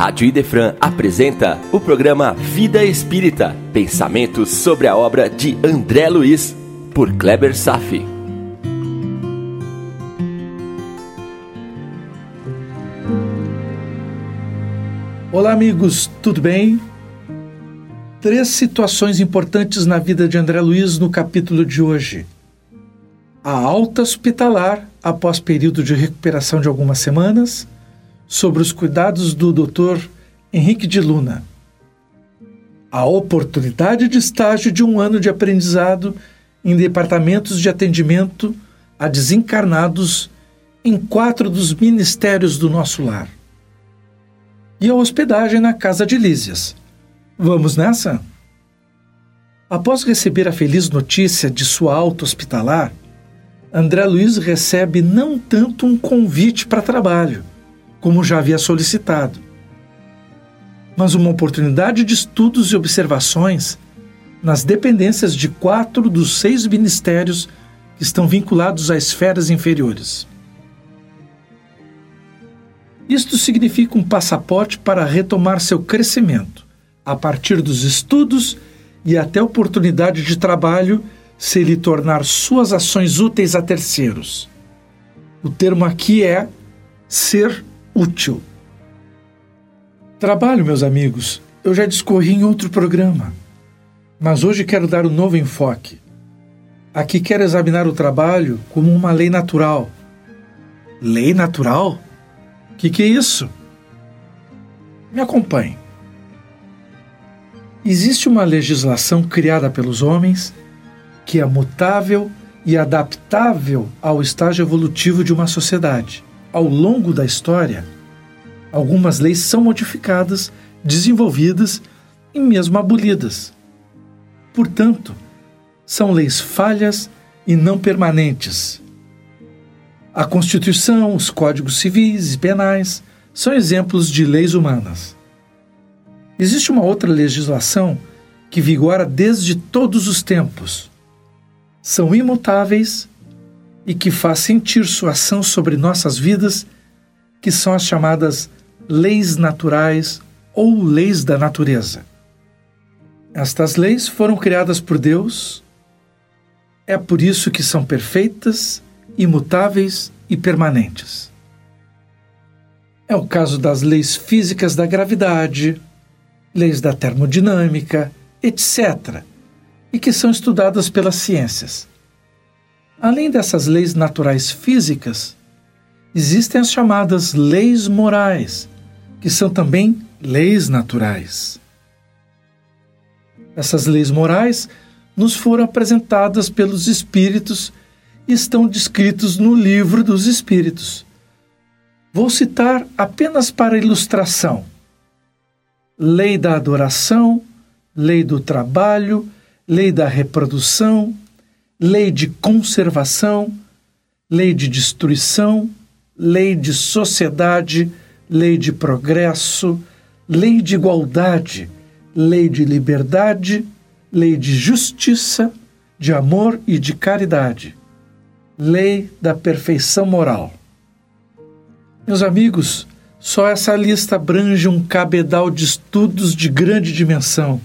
Rádio Idefran apresenta o programa Vida Espírita, pensamentos sobre a obra de André Luiz, por Kleber Safi. Olá, amigos, tudo bem? Três situações importantes na vida de André Luiz no capítulo de hoje. A alta hospitalar após período de recuperação de algumas semanas sobre os cuidados do Dr. Henrique de Luna. A oportunidade de estágio de um ano de aprendizado em departamentos de atendimento a desencarnados em quatro dos ministérios do nosso lar. E a hospedagem na casa de Lísias. Vamos nessa? Após receber a feliz notícia de sua alta hospitalar, André Luiz recebe não tanto um convite para trabalho, como já havia solicitado. Mas uma oportunidade de estudos e observações nas dependências de quatro dos seis ministérios que estão vinculados a esferas inferiores. Isto significa um passaporte para retomar seu crescimento, a partir dos estudos e até oportunidade de trabalho se lhe tornar suas ações úteis a terceiros. O termo aqui é ser útil. Trabalho, meus amigos, eu já discorri em outro programa, mas hoje quero dar um novo enfoque. Aqui quero examinar o trabalho como uma lei natural. Lei natural? O que, que é isso? Me acompanhe. Existe uma legislação criada pelos homens que é mutável e adaptável ao estágio evolutivo de uma sociedade ao longo da história, algumas leis são modificadas, desenvolvidas e mesmo abolidas. Portanto, são leis falhas e não permanentes. A Constituição, os códigos civis e penais são exemplos de leis humanas. Existe uma outra legislação que vigora desde todos os tempos. São imutáveis e que faz sentir sua ação sobre nossas vidas, que são as chamadas leis naturais ou leis da natureza. Estas leis foram criadas por Deus, é por isso que são perfeitas, imutáveis e permanentes. É o caso das leis físicas da gravidade, leis da termodinâmica, etc., e que são estudadas pelas ciências. Além dessas leis naturais físicas, existem as chamadas leis morais, que são também leis naturais. Essas leis morais nos foram apresentadas pelos Espíritos e estão descritos no Livro dos Espíritos. Vou citar apenas para ilustração: lei da adoração, lei do trabalho, lei da reprodução, lei de conservação, lei de destruição, lei de sociedade, lei de progresso, lei de igualdade, lei de liberdade, lei de justiça, de amor e de caridade, lei da perfeição moral. Meus amigos, só essa lista abrange um cabedal de estudos de grande dimensão.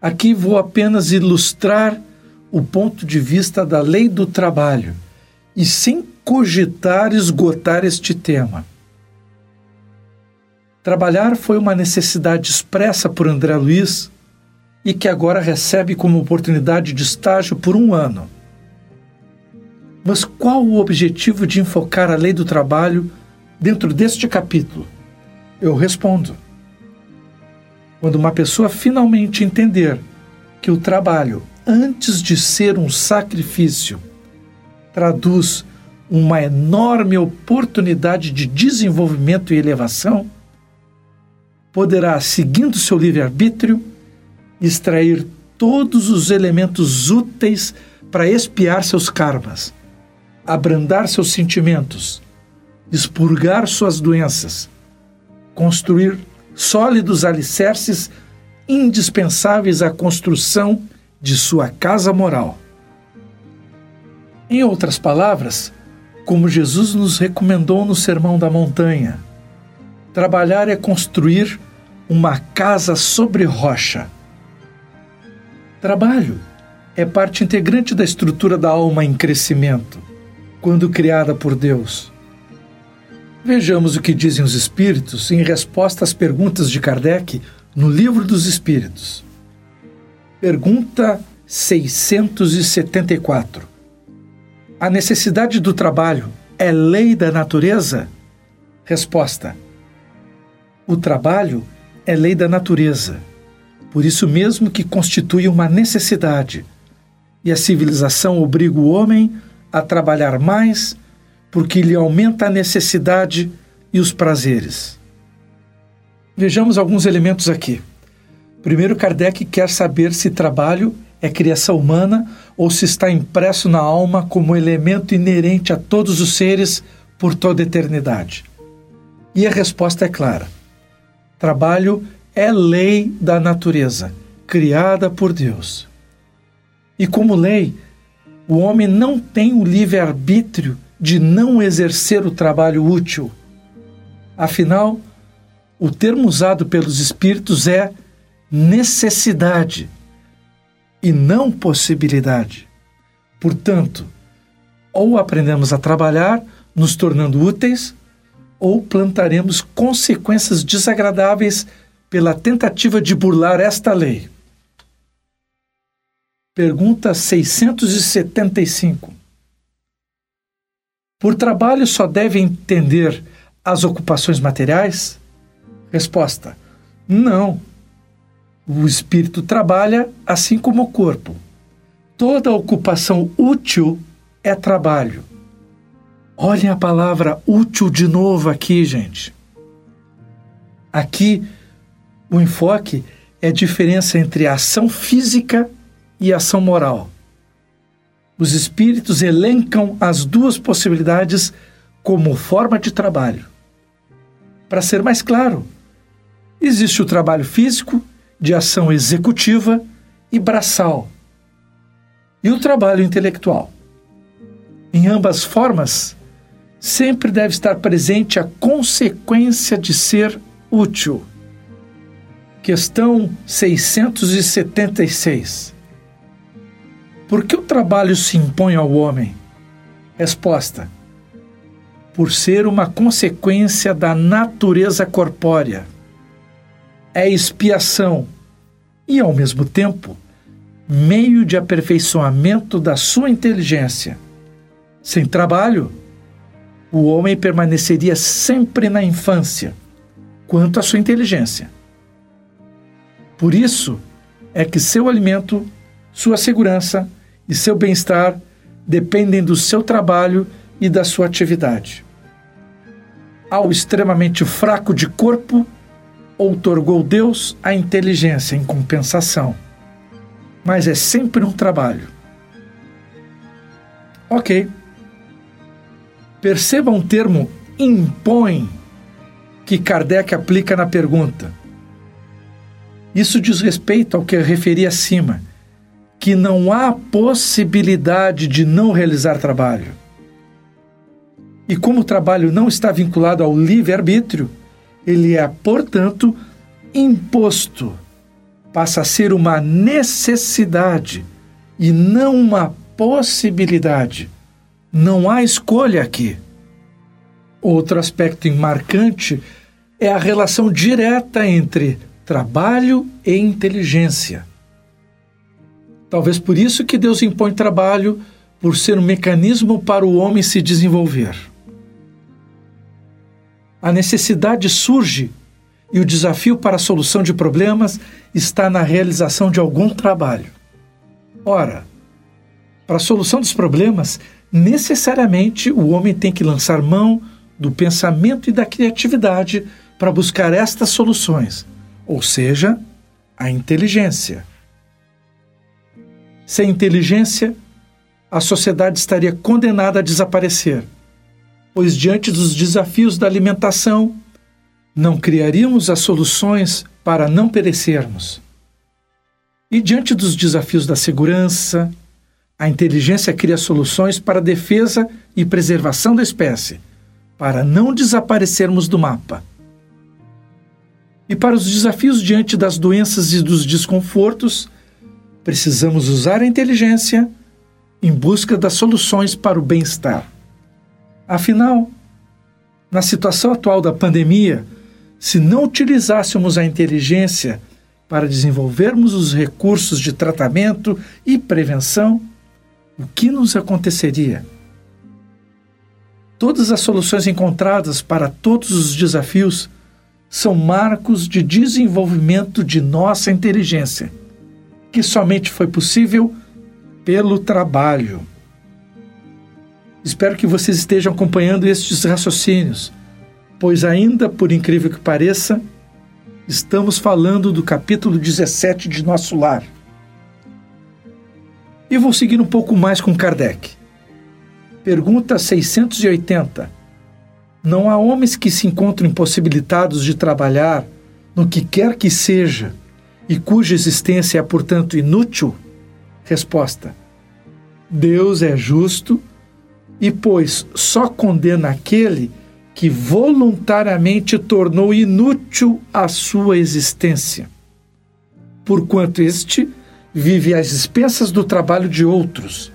Aqui vou apenas ilustrar o ponto de vista da lei do trabalho e sem cogitar esgotar este tema. Trabalhar foi uma necessidade expressa por André Luiz e que agora recebe como oportunidade de estágio por um ano. Mas qual o objetivo de enfocar a lei do trabalho dentro deste capítulo? Eu respondo. Quando uma pessoa finalmente entender que o trabalho antes de ser um sacrifício, traduz uma enorme oportunidade de desenvolvimento e elevação, poderá, seguindo seu livre-arbítrio, extrair todos os elementos úteis para expiar seus karmas, abrandar seus sentimentos, expurgar suas doenças, construir sólidos alicerces indispensáveis à construção de sua casa moral. Em outras palavras, como Jesus nos recomendou no Sermão da Montanha, Trabalhar é construir uma casa sobre rocha. Trabalho é parte integrante da estrutura da alma em crescimento, quando criada por Deus. Vejamos o que dizem os Espíritos em resposta às perguntas de Kardec no Livro dos Espíritos. Pergunta 674. A necessidade do trabalho é lei da natureza? Resposta: O trabalho é lei da natureza, por isso mesmo que constitui uma necessidade, e a civilização obriga o homem a trabalhar mais porque lhe aumenta a necessidade e os prazeres. Vejamos alguns elementos aqui. Primeiro, Kardec quer saber se trabalho é criação humana ou se está impresso na alma como elemento inerente a todos os seres por toda a eternidade. E a resposta é clara: trabalho é lei da natureza, criada por Deus. E como lei, o homem não tem o livre-arbítrio de não exercer o trabalho útil. Afinal, o termo usado pelos espíritos é necessidade e não possibilidade. Portanto, ou aprendemos a trabalhar, nos tornando úteis, ou plantaremos consequências desagradáveis pela tentativa de burlar esta lei. Pergunta 675. Por trabalho só deve entender as ocupações materiais? Resposta: Não. O espírito trabalha assim como o corpo. Toda ocupação útil é trabalho. Olhem a palavra útil de novo aqui, gente. Aqui, o enfoque é a diferença entre a ação física e a ação moral. Os espíritos elencam as duas possibilidades como forma de trabalho. Para ser mais claro, existe o trabalho físico, de ação executiva e braçal, e o trabalho intelectual. Em ambas formas, sempre deve estar presente a consequência de ser útil. Questão 676. Por que o trabalho se impõe ao homem? Resposta: Por ser uma consequência da natureza corpórea. É expiação e, ao mesmo tempo, meio de aperfeiçoamento da sua inteligência. Sem trabalho, o homem permaneceria sempre na infância, quanto à sua inteligência. Por isso é que seu alimento, sua segurança e seu bem-estar dependem do seu trabalho e da sua atividade. Ao extremamente fraco de corpo, outorgou Deus a inteligência em compensação. Mas é sempre um trabalho. Ok. Perceba um termo impõe que Kardec aplica na pergunta. Isso diz respeito ao que eu referi acima, que não há possibilidade de não realizar trabalho. E como o trabalho não está vinculado ao livre-arbítrio, ele é, portanto, imposto. Passa a ser uma necessidade e não uma possibilidade. Não há escolha aqui. Outro aspecto marcante é a relação direta entre trabalho e inteligência. Talvez por isso que Deus impõe trabalho, por ser um mecanismo para o homem se desenvolver. A necessidade surge e o desafio para a solução de problemas está na realização de algum trabalho. Ora, para a solução dos problemas, necessariamente o homem tem que lançar mão do pensamento e da criatividade para buscar estas soluções, ou seja, a inteligência. Sem inteligência, a sociedade estaria condenada a desaparecer, pois diante dos desafios da alimentação, não criaríamos as soluções para não perecermos. E diante dos desafios da segurança, a inteligência cria soluções para a defesa e preservação da espécie, para não desaparecermos do mapa. E para os desafios diante das doenças e dos desconfortos, precisamos usar a inteligência em busca das soluções para o bem-estar. Afinal, na situação atual da pandemia, se não utilizássemos a inteligência para desenvolvermos os recursos de tratamento e prevenção, o que nos aconteceria? Todas as soluções encontradas para todos os desafios são marcos de desenvolvimento de nossa inteligência, que somente foi possível pelo trabalho. Espero que vocês estejam acompanhando estes raciocínios, pois, ainda por incrível que pareça, estamos falando do capítulo 17 de Nosso Lar. E vou seguir um pouco mais com Kardec. Pergunta 680. Não há homens que se encontram impossibilitados de trabalhar no que quer que seja e cuja existência é, portanto, inútil? Resposta: Deus é justo e, pois, só condena aquele que voluntariamente tornou inútil a sua existência, porquanto este vive às expensas do trabalho de outros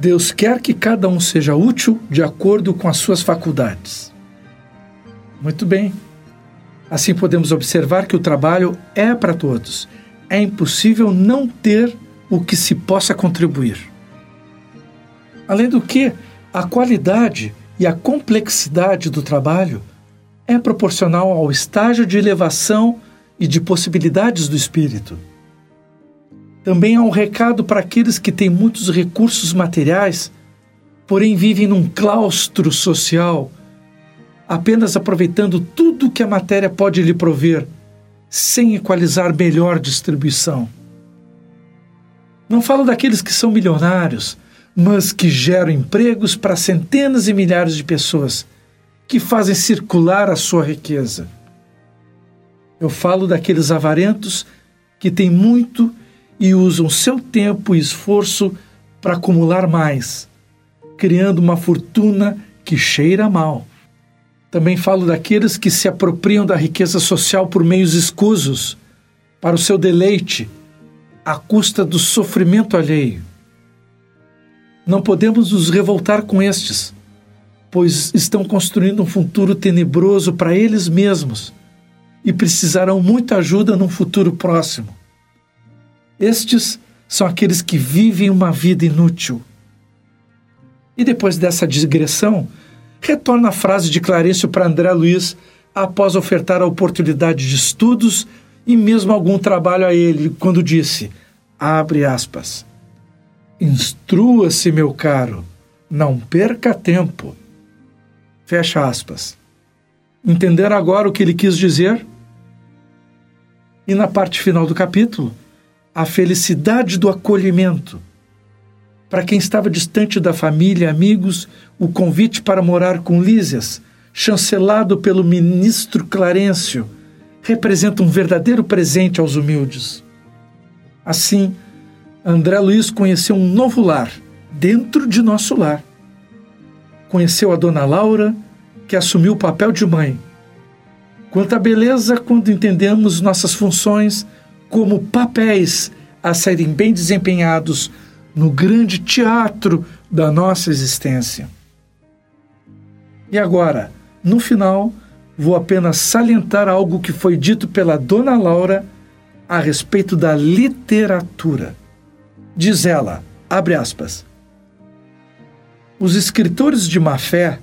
Deus quer que cada um seja útil de acordo com as suas faculdades. Muito bem. Assim podemos observar que o trabalho é para todos. É impossível não ter o que se possa contribuir. Além do que, a qualidade e a complexidade do trabalho é proporcional ao estágio de elevação e de possibilidades do espírito. Também há um recado para aqueles que têm muitos recursos materiais, porém vivem num claustro social, apenas aproveitando tudo que a matéria pode lhe prover, sem equalizar melhor distribuição. Não falo daqueles que são milionários, mas que geram empregos para centenas e milhares de pessoas, que fazem circular a sua riqueza. Eu falo daqueles avarentos que têm muito e usam seu tempo e esforço para acumular mais, criando uma fortuna que cheira mal. Também falo daqueles que se apropriam da riqueza social por meios escusos, para o seu deleite, à custa do sofrimento alheio. Não podemos nos revoltar com estes, pois estão construindo um futuro tenebroso para eles mesmos e precisarão muita ajuda num futuro próximo. Estes são aqueles que vivem uma vida inútil. E depois dessa digressão, retorna a frase de Clarencio para André Luiz após ofertar a oportunidade de estudos e mesmo algum trabalho a ele, quando disse: abre aspas. Instrua-se, meu caro, não perca tempo. Fecha aspas. Entender agora o que ele quis dizer? E na parte final do capítulo, a felicidade do acolhimento. Para quem estava distante da família e amigos, o convite para morar com Lísias, chancelado pelo ministro Clarencio, representa um verdadeiro presente aos humildes. Assim, André Luiz conheceu um novo lar dentro de nosso lar. Conheceu a dona Laura, que assumiu o papel de mãe. Quanta beleza quando entendemos nossas funções como papéis a serem bem desempenhados no grande teatro da nossa existência. E agora, no final, vou apenas salientar algo que foi dito pela Dona Laura a respeito da literatura. Diz ela, abre aspas, os escritores de má fé,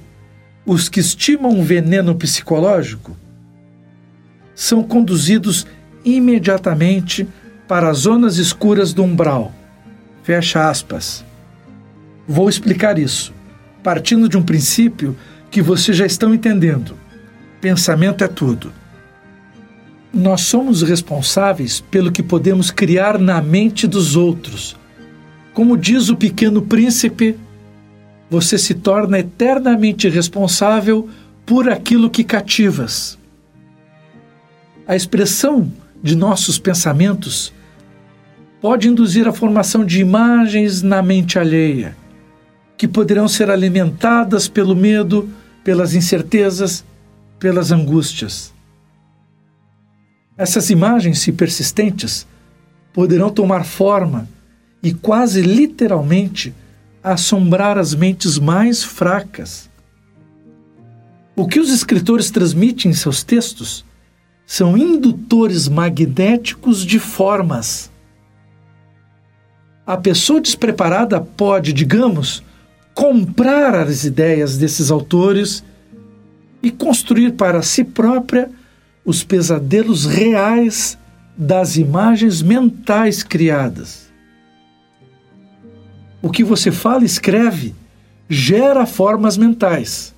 os que estimam um veneno psicológico, são conduzidos imediatamente para as zonas escuras do umbral. Fecha aspas. Vou explicar isso, partindo de um princípio que vocês já estão entendendo. Pensamento é tudo. Nós somos responsáveis pelo que podemos criar na mente dos outros. Como diz o pequeno príncipe, você se torna eternamente responsável por aquilo que cativas. A expressão de nossos pensamentos pode induzir a formação de imagens na mente alheia, que poderão ser alimentadas pelo medo, pelas incertezas, pelas angústias. Essas imagens, se persistentes, poderão tomar forma e quase literalmente assombrar as mentes mais fracas. O que os escritores transmitem em seus textos são indutores magnéticos de formas. A pessoa despreparada pode, digamos, comprar as ideias desses autores e construir para si própria os pesadelos reais das imagens mentais criadas. O que você fala e escreve gera formas mentais.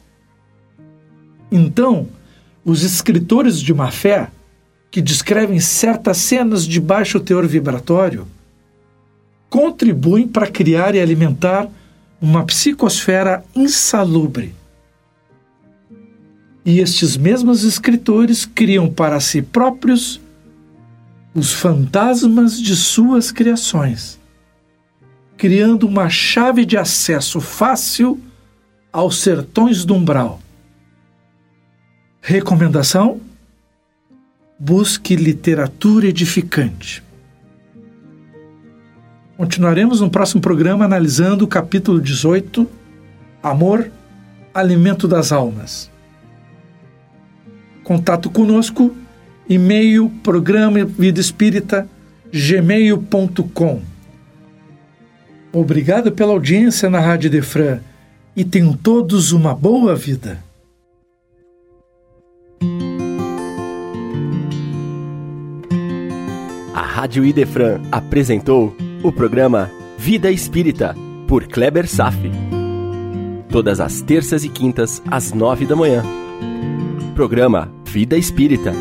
Então, os escritores de má fé, que descrevem certas cenas de baixo teor vibratório, contribuem para criar e alimentar uma psicosfera insalubre. E estes mesmos escritores criam para si próprios os fantasmas de suas criações, criando uma chave de acesso fácil aos sertões do umbral. Recomendação: busque literatura edificante. Continuaremos no próximo programa analisando o capítulo 18, Amor, Alimento das Almas. Contato conosco, e-mail, programa Vida Espírita, gmail.com. Obrigado pela audiência na Rádio Defran e tenham todos uma boa vida. A Rádio Idefran apresentou o programa Vida Espírita, por Kleber Safi. Todas as terças e quintas, às nove da manhã. Programa Vida Espírita